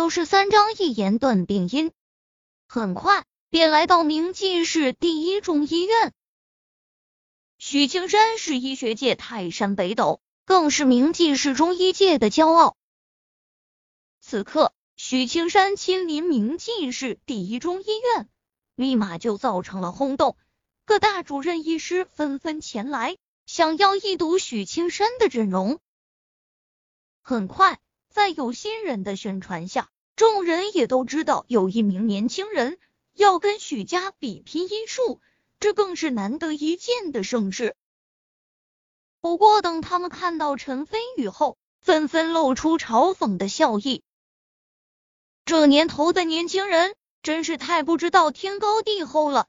六十三章一言断病因。很快便来到明记市第一中医院。许青山是医学界泰山北斗，更是明记市中医界的骄傲。此刻，许青山亲临明记市第一中医院，立马就造成了轰动。各大主任医师纷纷前来，想要一睹许青山的整容。很快，在有心人的宣传下，众人也都知道有一名年轻人要跟许家比拼医术。这更是难得一见的盛事。不过，等他们看到陈飞宇后，纷纷露出嘲讽的笑意。这年头的年轻人真是太不知道天高地厚了。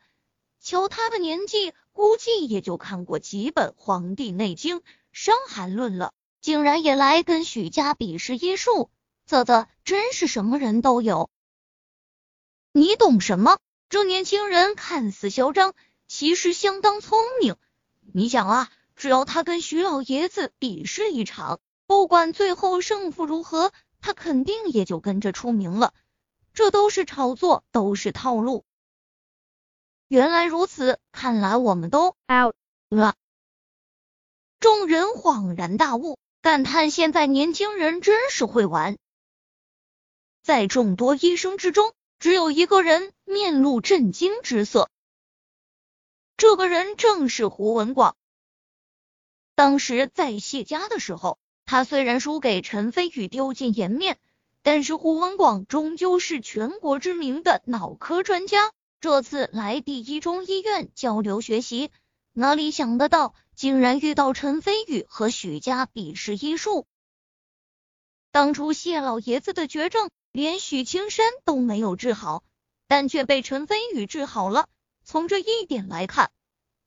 瞧他的年纪，估计也就看过几本《黄帝内经》《伤寒论》了，竟然也来跟许家比试医术，啧啧，真是什么人都有。你懂什么？这年轻人看似嚣张。其实相当聪明，你想啊，只要他跟徐老爷子比试一场，不管最后胜负如何，他肯定也就跟着出名了。这都是炒作，都是套路。原来如此，看来我们都 out 了。众人恍然大悟，感叹现在年轻人真是会玩。在众多医生之中，只有一个人面露震惊之色。这个人正是胡文广。当时在谢家的时候，他虽然输给陈飞宇，丢尽颜面，但是胡文广终究是全国知名的脑科专家。这次来第一中医院交流学习，哪里想得到，竟然遇到陈飞宇和许家比试医术。当初谢老爷子的绝症，连许青山都没有治好，但却被陈飞宇治好了。从这一点来看，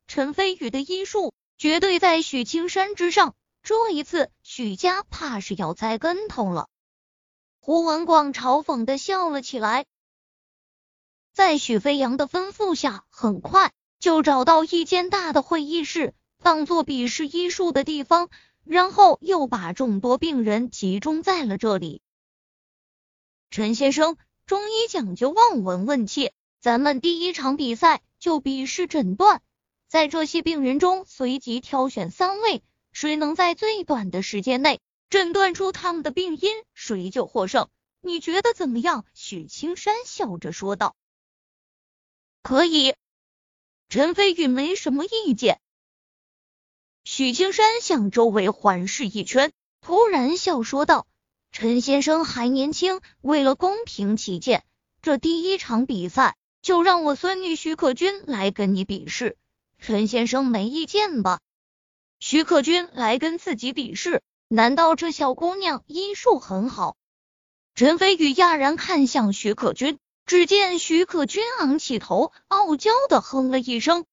陈飞宇的医术绝对在许青山之上。这一次，许家怕是要栽跟头了。胡文广嘲讽的笑了起来。在许飞扬的吩咐下，很快就找到一间大的会议室，当做比试医术的地方，然后又把众多病人集中在了这里。陈先生，中医讲究望闻问切。咱们第一场比赛就比试诊断，在这些病人中随机挑选三位，谁能在最短的时间内诊断出他们的病因，谁就获胜。你觉得怎么样？许青山笑着说道。可以，陈飞宇没什么意见。许青山向周围环视一圈，突然笑说道：“陈先生还年轻，为了公平起见，这第一场比赛。”就让我孙女许可君来跟你比试，陈先生没意见吧？许可君来跟自己比试，难道这小姑娘医术很好？陈飞宇讶然看向许可君，只见许可君昂起头，傲娇的哼了一声。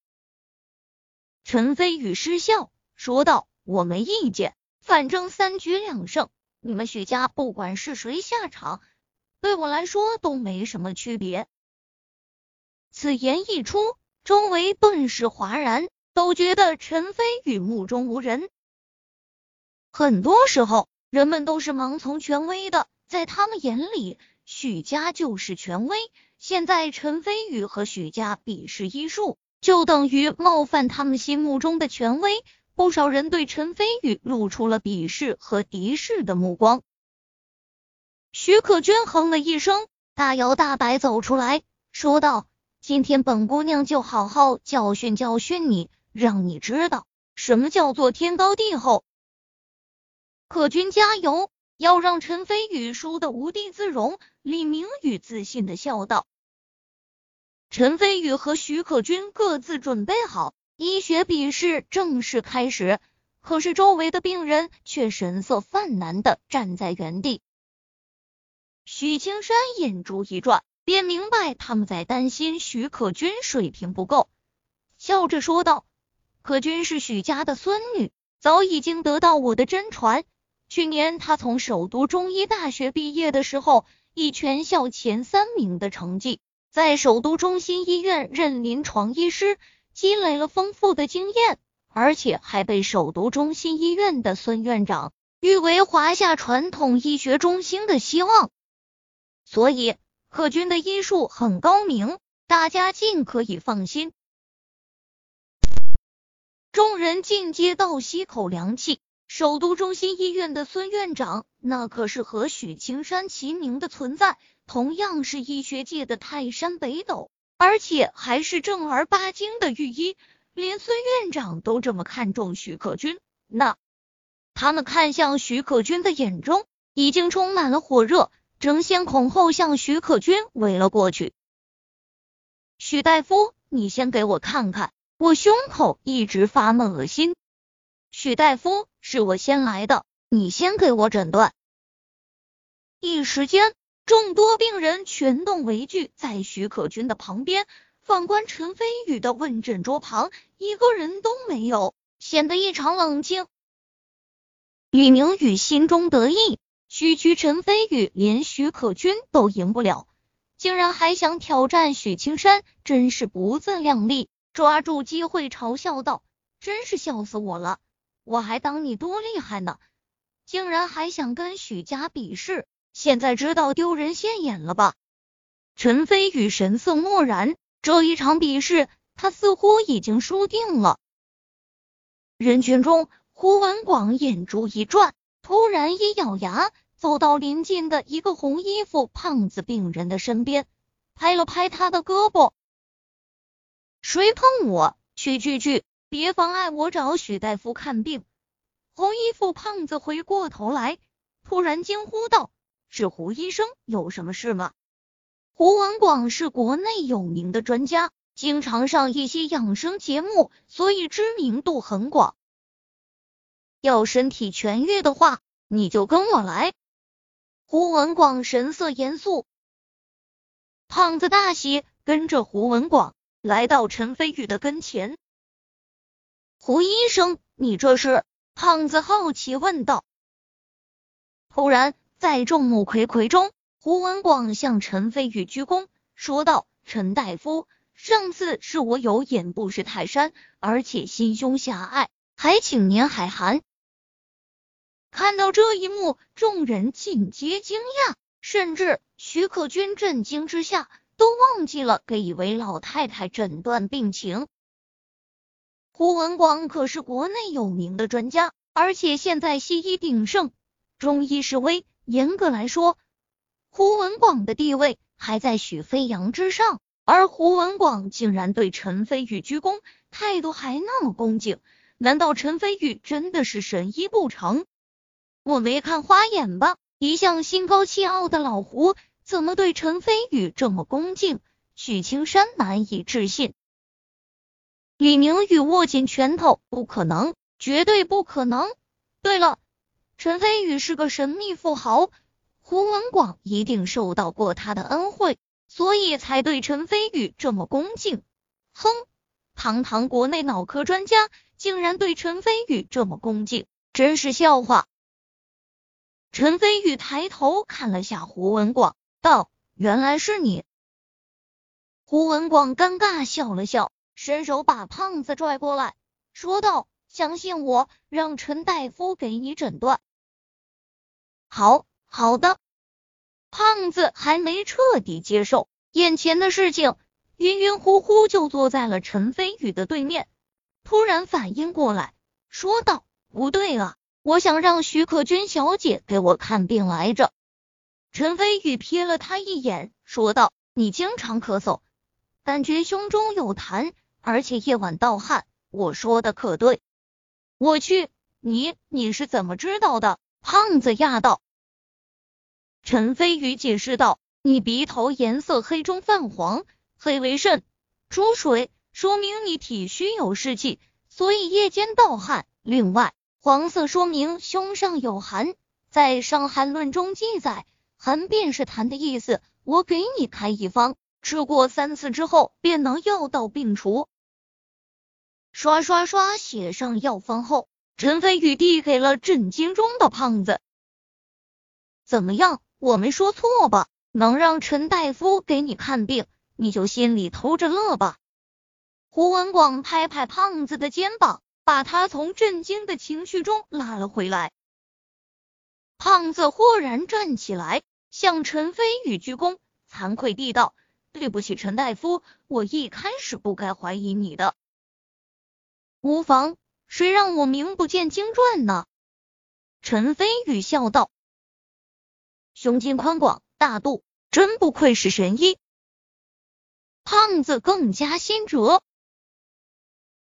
陈飞宇失笑说道：“我没意见，反正三局两胜，你们许家不管是谁下场，对我来说都没什么区别。”此言一出，周围顿时哗然，都觉得陈飞宇目中无人。很多时候，人们都是盲从权威的，在他们眼里，许家就是权威。现在陈飞宇和许家比试医术，就等于冒犯他们心目中的权威。不少人对陈飞宇露出了鄙视和敌视的目光。许可君哼了一声，大摇大摆走出来说道。今天本姑娘就好好教训教训你，让你知道什么叫做天高地厚。可君加油，要让陈飞宇输得无地自容。李明宇自信的笑道。陈飞宇和徐可君各自准备好，医学笔试正式开始。可是周围的病人却神色泛蓝的站在原地。许青山眼珠一转。便明白他们在担心许可君水平不够，笑着说道：“可君是许家的孙女，早已经得到我的真传。去年她从首都中医大学毕业的时候，以全校前三名的成绩，在首都中心医院任临床医师，积累了丰富的经验，而且还被首都中心医院的孙院长誉为华夏传统医学中心的希望。”所以贺军的医术很高明，大家尽可以放心。众人尽皆倒吸口凉气。首都中心医院的孙院长，那可是和许青山齐名的存在，同样是医学界的泰山北斗，而且还是正儿八经的御医。连孙院长都这么看重许可君，那他们看向许可君的眼中已经充满了火热，争先恐后向许可君围了过去。许大夫，你先给我看看，我胸口一直发闷，恶心。许大夫，是我先来的，你先给我诊断。一时间，众多病人全都围聚在许可君的旁边。反观陈飞宇的问诊桌旁，一个人都没有，显得异常冷静。吕明宇心中得意，区区陈飞宇连许可君都赢不了，竟然还想挑战许青山，真是不自量力！抓住机会嘲笑道：“真是笑死我了，我还当你多厉害呢，竟然还想跟许家比试，现在知道丢人现眼了吧？”陈飞宇神色漠然。这一场比试，他似乎已经输定了。人群中，胡文广眼珠一转，突然一咬牙，走到临近的一个红衣服胖子病人的身边，拍了拍他的胳膊：“谁碰我？去去去！别妨碍我找许大夫看病！”红衣服胖子回过头来，突然惊呼道：“是胡医生，有什么事吗？”胡文广是国内有名的专家，经常上一些养生节目，所以知名度很广。要身体痊愈的话，你就跟我来。胡文广神色严肃，胖子大喜，跟着胡文广来到陈飞宇的跟前。胡医生，你这是？胖子好奇问道。突然，在众目睽睽中。胡文广向陈飞宇鞠躬，说道：“陈大夫，上次是我有眼不识泰山，而且心胸狭隘，还请您海涵。”看到这一幕，众人尽皆惊讶，甚至徐可君震惊之下，都忘记了给一位老太太诊断病情。胡文广可是国内有名的专家，而且现在西医鼎盛，中医式微，严格来说。胡文广的地位还在许飞扬之上，而胡文广竟然对陈飞宇鞠躬，态度还那么恭敬，难道陈飞宇真的是神医不成？我没看花眼吧？一向心高气傲的老胡，怎么对陈飞宇这么恭敬？许青山难以置信。李明宇握紧拳头，不可能，绝对不可能！对了，陈飞宇是个神秘富豪。胡文广一定受到过他的恩惠，所以才对陈飞宇这么恭敬。哼，堂堂国内脑科专家，竟然对陈飞宇这么恭敬，真是笑话。陈飞宇抬头看了下胡文广，道：“原来是你。”胡文广尴尬笑了笑，伸手把胖子拽过来，说道：“相信我，让陈大夫给你诊断。”好。好的，胖子还没彻底接受眼前的事情，晕晕乎乎就坐在了陈飞宇的对面。突然反应过来，说道：“不对啊，我想让徐可君小姐给我看病来着。”陈飞宇瞥了他一眼，说道：“你经常咳嗽，感觉胸中有痰，而且夜晚盗汗，我说的可对？”我去，你你是怎么知道的？胖子讶道。陈飞宇解释道：“你鼻头颜色黑中泛黄，黑为肾出水，说明你体虚有湿气，所以夜间盗汗。另外，黄色说明胸上有寒，在《伤寒论》中记载，寒便是痰的意思。我给你开一方，吃过三次之后，便能药到病除。”刷刷刷写上药方后，陈飞宇递给了震惊中的胖子：“怎么样？”我没说错吧？能让陈大夫给你看病，你就心里偷着乐吧。胡文广拍拍胖子的肩膀，把他从震惊的情绪中拉了回来。胖子豁然站起来，向陈飞宇鞠躬，惭愧地道：“对不起，陈大夫，我一开始不该怀疑你的。”无妨，谁让我名不见经传呢？陈飞宇笑道：“胸襟宽广，大度，真不愧是神医。”胖子更加心折。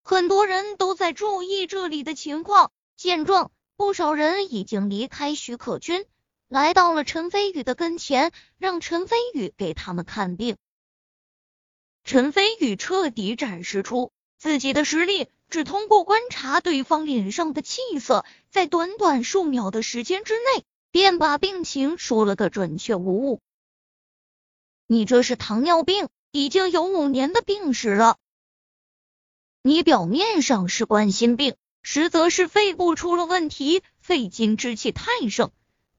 很多人都在注意这里的情况，见状，不少人已经离开许可君，来到了陈飞宇的跟前，让陈飞宇给他们看病。陈飞宇彻底展示出自己的实力。只通过观察对方脸上的气色，在短短数秒的时间之内，便把病情说了个准确无误。你这是糖尿病，已经有五年的病史了。你表面上是冠心病，实则是肺部出了问题，肺经之气太盛，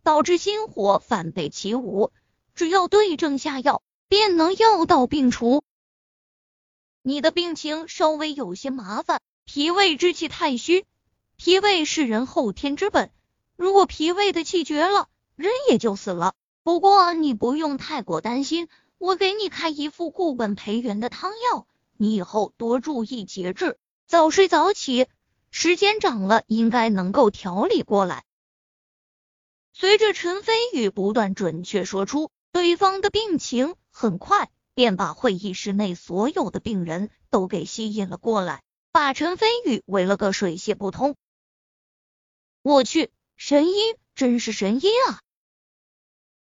导致心火反被起舞。只要对症下药，便能药到病除。你的病情稍微有些麻烦。脾胃之气太虚，脾胃是人后天之本，如果脾胃的气绝了，人也就死了。不过你不用太过担心，我给你开一副固本培元的汤药，你以后多注意节制，早睡早起，时间长了应该能够调理过来。随着陈飞宇不断准确说出对方的病情，很快便把会议室内所有的病人都给吸引了过来。把陈飞宇围了个水泄不通。我去，神医真是神医啊！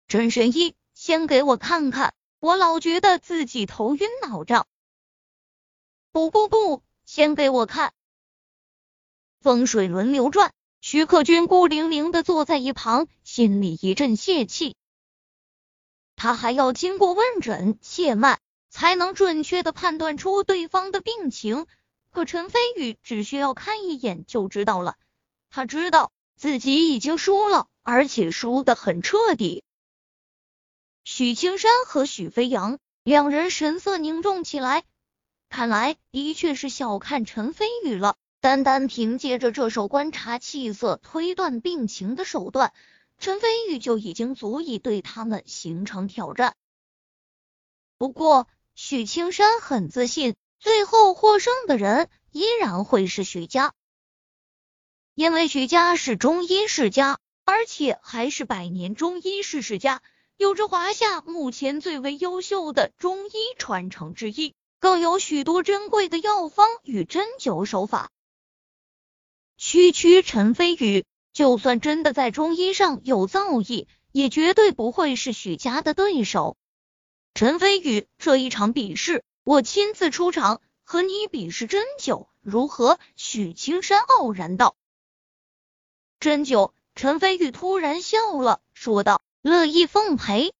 真神医，先给我看看，我老觉得自己头晕脑胀。不不不，先给我看。风水轮流转，徐克军孤零零的坐在一旁，心里一阵泄气。他还要经过问诊、切脉，才能准确的判断出对方的病情。可陈飞宇只需要看一眼就知道了，他知道自己已经输了，而且输得很彻底。许青山和许飞扬两人神色凝重起来，看来的确是小看陈飞宇了。单单凭借着这手观察气色、推断病情的手段，陈飞宇就已经足以对他们形成挑战。不过许青山很自信。最后获胜的人依然会是许家，因为许家是中医世家，而且还是百年中医世世家，有着华夏目前最为优秀的中医传承之一，更有许多珍贵的药方与针灸手法。区区陈飞宇，就算真的在中医上有造诣，也绝对不会是许家的对手。陈飞宇这一场比试。我亲自出场和你比试针灸，如何？许青山傲然道。针灸，陈飞玉突然笑了，说道：“乐意奉陪。”